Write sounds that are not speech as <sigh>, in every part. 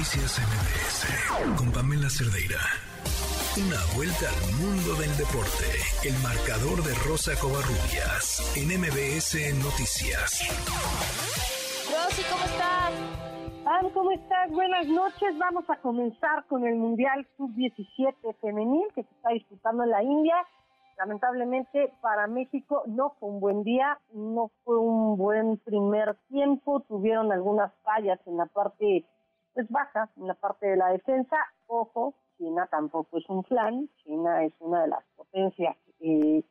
Noticias MBS con Pamela Cerdeira. Una vuelta al mundo del deporte. El marcador de Rosa Covarrubias en MBS Noticias. Rosy, ¿cómo estás? ¿cómo estás? Buenas noches. Vamos a comenzar con el Mundial Sub-17 femenil que se está disputando en la India. Lamentablemente para México no fue un buen día, no fue un buen primer tiempo, tuvieron algunas fallas en la parte pues baja, en la parte de la defensa. Ojo, China tampoco es un flan, China es una de las potencias, eh,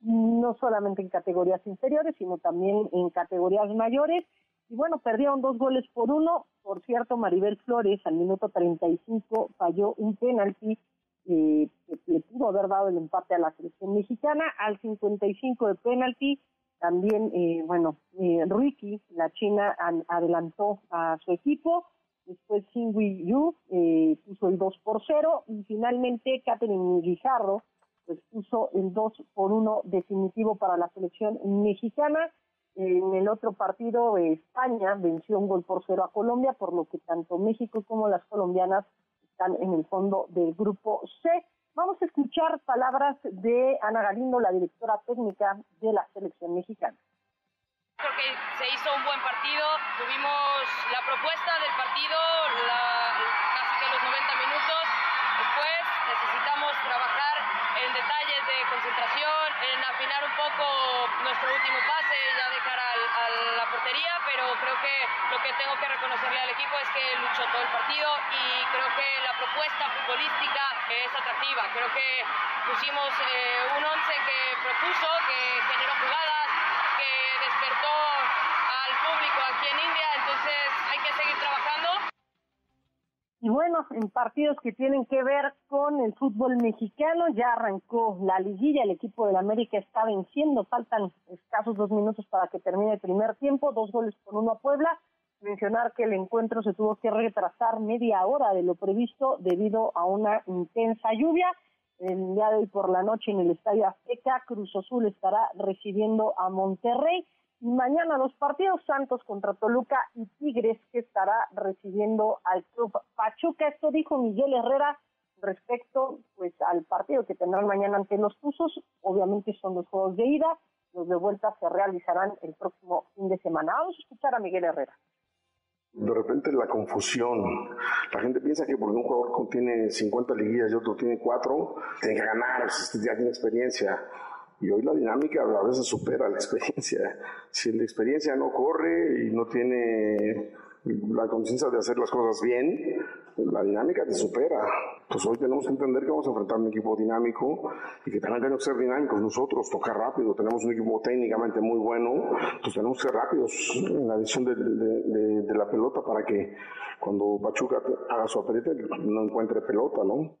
no solamente en categorías inferiores, sino también en categorías mayores. Y bueno, perdieron dos goles por uno. Por cierto, Maribel Flores al minuto 35 falló un penalti eh, que le pudo haber dado el empate a la selección mexicana. Al 55 de penalti, también, eh, bueno, eh, Ricky, la china, adelantó a su equipo. Después Xingui Yu eh, puso el 2 por 0 y finalmente Catherine Guijarro pues puso el 2 por 1 definitivo para la selección mexicana. En el otro partido, España venció un gol por cero a Colombia, por lo que tanto México como las colombianas están en el fondo del grupo C. Vamos a escuchar palabras de Ana Galindo, la directora técnica de la selección mexicana. Creo que se hizo un buen partido, tuvimos la propuesta del partido casi que los 90 minutos. Después necesitamos trabajar en detalles de concentración, en afinar un poco nuestro último pase ya de cara a la portería, pero creo que lo que tengo que reconocerle al equipo es que luchó todo el partido y creo que la propuesta futbolística es atractiva. Creo que pusimos eh, un once que propuso, que generó jugadas, que despertó al público aquí en India, entonces hay que seguir trabajando. Y bueno, en partidos que tienen que ver con el fútbol mexicano, ya arrancó la liguilla, el equipo del América está venciendo, faltan escasos dos minutos para que termine el primer tiempo, dos goles por uno a Puebla. Mencionar que el encuentro se tuvo que retrasar media hora de lo previsto debido a una intensa lluvia. El día de hoy por la noche en el Estadio Azteca, Cruz Azul estará recibiendo a Monterrey Mañana los partidos Santos contra Toluca y Tigres que estará recibiendo al club Pachuca. Esto dijo Miguel Herrera respecto pues al partido que tendrán mañana ante los Tuzos. Obviamente son los juegos de ida. Los de vuelta se realizarán el próximo fin de semana. Vamos a escuchar a Miguel Herrera. De repente la confusión. La gente piensa que porque un jugador tiene 50 liguillas y otro tiene 4, tiene que ganar, ya tiene experiencia y hoy la dinámica a veces supera la experiencia. <laughs> Si la experiencia no corre y no tiene la conciencia de hacer las cosas bien, la dinámica te supera. Pues hoy tenemos que entender que vamos a enfrentar un equipo dinámico y que también tenemos que ser dinámicos nosotros, tocar rápido. Tenemos un equipo técnicamente muy bueno, pues tenemos que ser rápidos en la visión de, de la pelota para que cuando Pachuca haga su apriete no encuentre pelota, ¿no?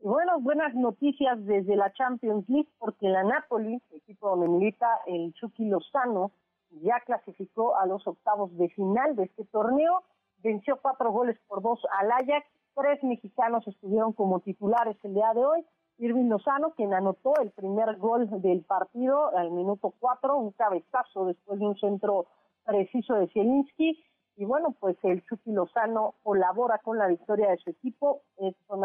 Bueno, buenas noticias desde la Champions League porque la Napoli, equipo donde milita el Chucky Lozano, ya clasificó a los octavos de final de este torneo, venció cuatro goles por dos al Ajax, tres mexicanos estuvieron como titulares el día de hoy, Irving Lozano, quien anotó el primer gol del partido al minuto cuatro, un cabezazo después de un centro preciso de Zielinski, y bueno, pues el Chucky Lozano colabora con la victoria de su equipo.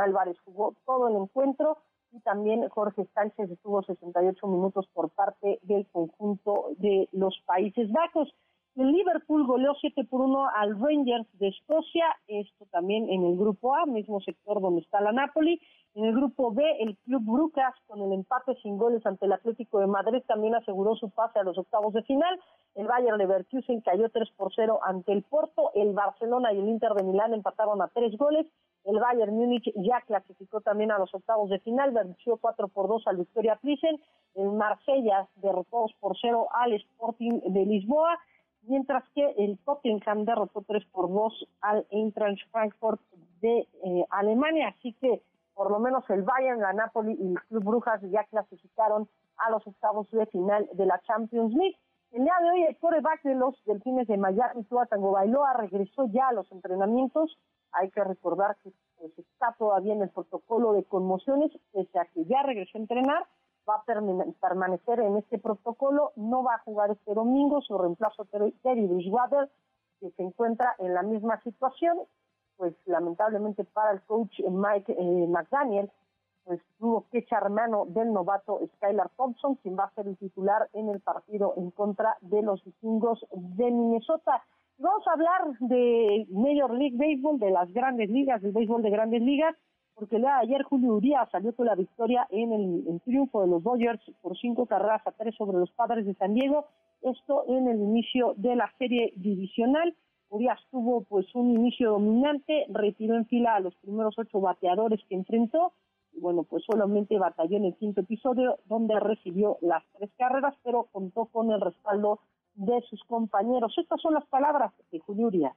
Álvarez jugó todo el encuentro y también Jorge Sánchez estuvo 68 minutos por parte del conjunto de los Países Bajos. El Liverpool goleó 7 por 1 al Rangers de Escocia, esto también en el grupo A, mismo sector donde está la Napoli. En el grupo B, el Club Brucas, con el empate sin goles ante el Atlético de Madrid, también aseguró su pase a los octavos de final. El Bayern Leverkusen cayó 3 por 0 ante el Porto. El Barcelona y el Inter de Milán empataron a tres goles. El Bayern Múnich ya clasificó también a los octavos de final, venció 4 por 2 al Victoria Plissen. El Marsella derrotó 2 por 0 al Sporting de Lisboa mientras que el Tottenham derrotó 3 por 2 al Eintracht Frankfurt de eh, Alemania, así que por lo menos el Bayern, la Napoli y el Club Brujas ya clasificaron a los octavos de final de la Champions League. El día de hoy el coreback de los Delfines de Miami, Tua Tango Bailoa, regresó ya a los entrenamientos. Hay que recordar que pues, está todavía en el protocolo de conmociones, pese a que ya regresó a entrenar, va a permanecer en este protocolo, no va a jugar este domingo, su reemplazo Terry Bridgewater, que se encuentra en la misma situación, pues lamentablemente para el coach Mike eh, McDaniel, pues tuvo que echar mano del novato Skylar Thompson, quien va a ser el titular en el partido en contra de los vikingos de Minnesota. Vamos a hablar de Major League Baseball, de las grandes ligas, del béisbol de grandes ligas, porque el ayer Julio Urias salió con la victoria en el, triunfo de los Dodgers por cinco carreras a tres sobre los Padres de San Diego, esto en el inicio de la serie divisional. Urias tuvo pues un inicio dominante, retiró en fila a los primeros ocho bateadores que enfrentó, y bueno, pues solamente batalló en el quinto episodio, donde recibió las tres carreras, pero contó con el respaldo de sus compañeros. Estas son las palabras de Julio Urias.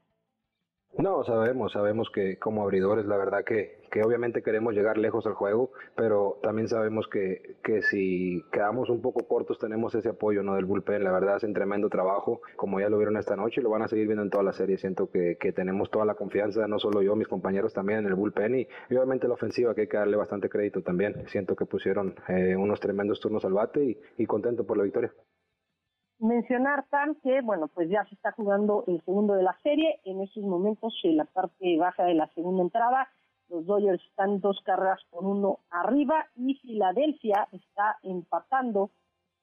No, sabemos, sabemos que como abridores la verdad que, que obviamente queremos llegar lejos al juego, pero también sabemos que, que si quedamos un poco cortos tenemos ese apoyo no del bullpen, la verdad hacen tremendo trabajo, como ya lo vieron esta noche y lo van a seguir viendo en toda la serie, siento que, que tenemos toda la confianza, no solo yo, mis compañeros también en el bullpen y, obviamente la ofensiva que hay que darle bastante crédito también, siento que pusieron eh, unos tremendos turnos al bate y contento por la victoria. Mencionar, Tan, que bueno, pues ya se está jugando el segundo de la serie. En estos momentos, en la parte baja de la segunda entrada, los Dodgers están dos carreras por uno arriba y Filadelfia está empatando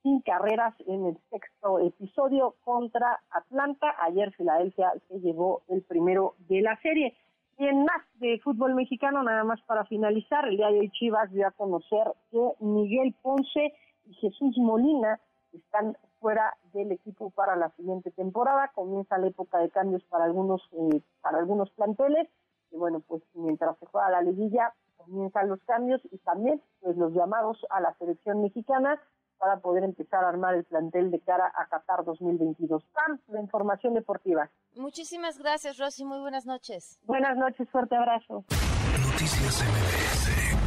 sin carreras en el sexto episodio contra Atlanta. Ayer Filadelfia se llevó el primero de la serie. Y en más de fútbol mexicano, nada más para finalizar, el día de hoy Chivas dio a conocer que Miguel Ponce y Jesús Molina están fuera del equipo para la siguiente temporada. Comienza la época de cambios para algunos eh, para algunos planteles y bueno, pues mientras se juega la liguilla comienzan los cambios y también pues los llamados a la selección mexicana para poder empezar a armar el plantel de cara a Qatar 2022. Pam, la información deportiva. Muchísimas gracias, Rosy. Muy buenas noches. Buenas noches, fuerte abrazo. Noticias MBS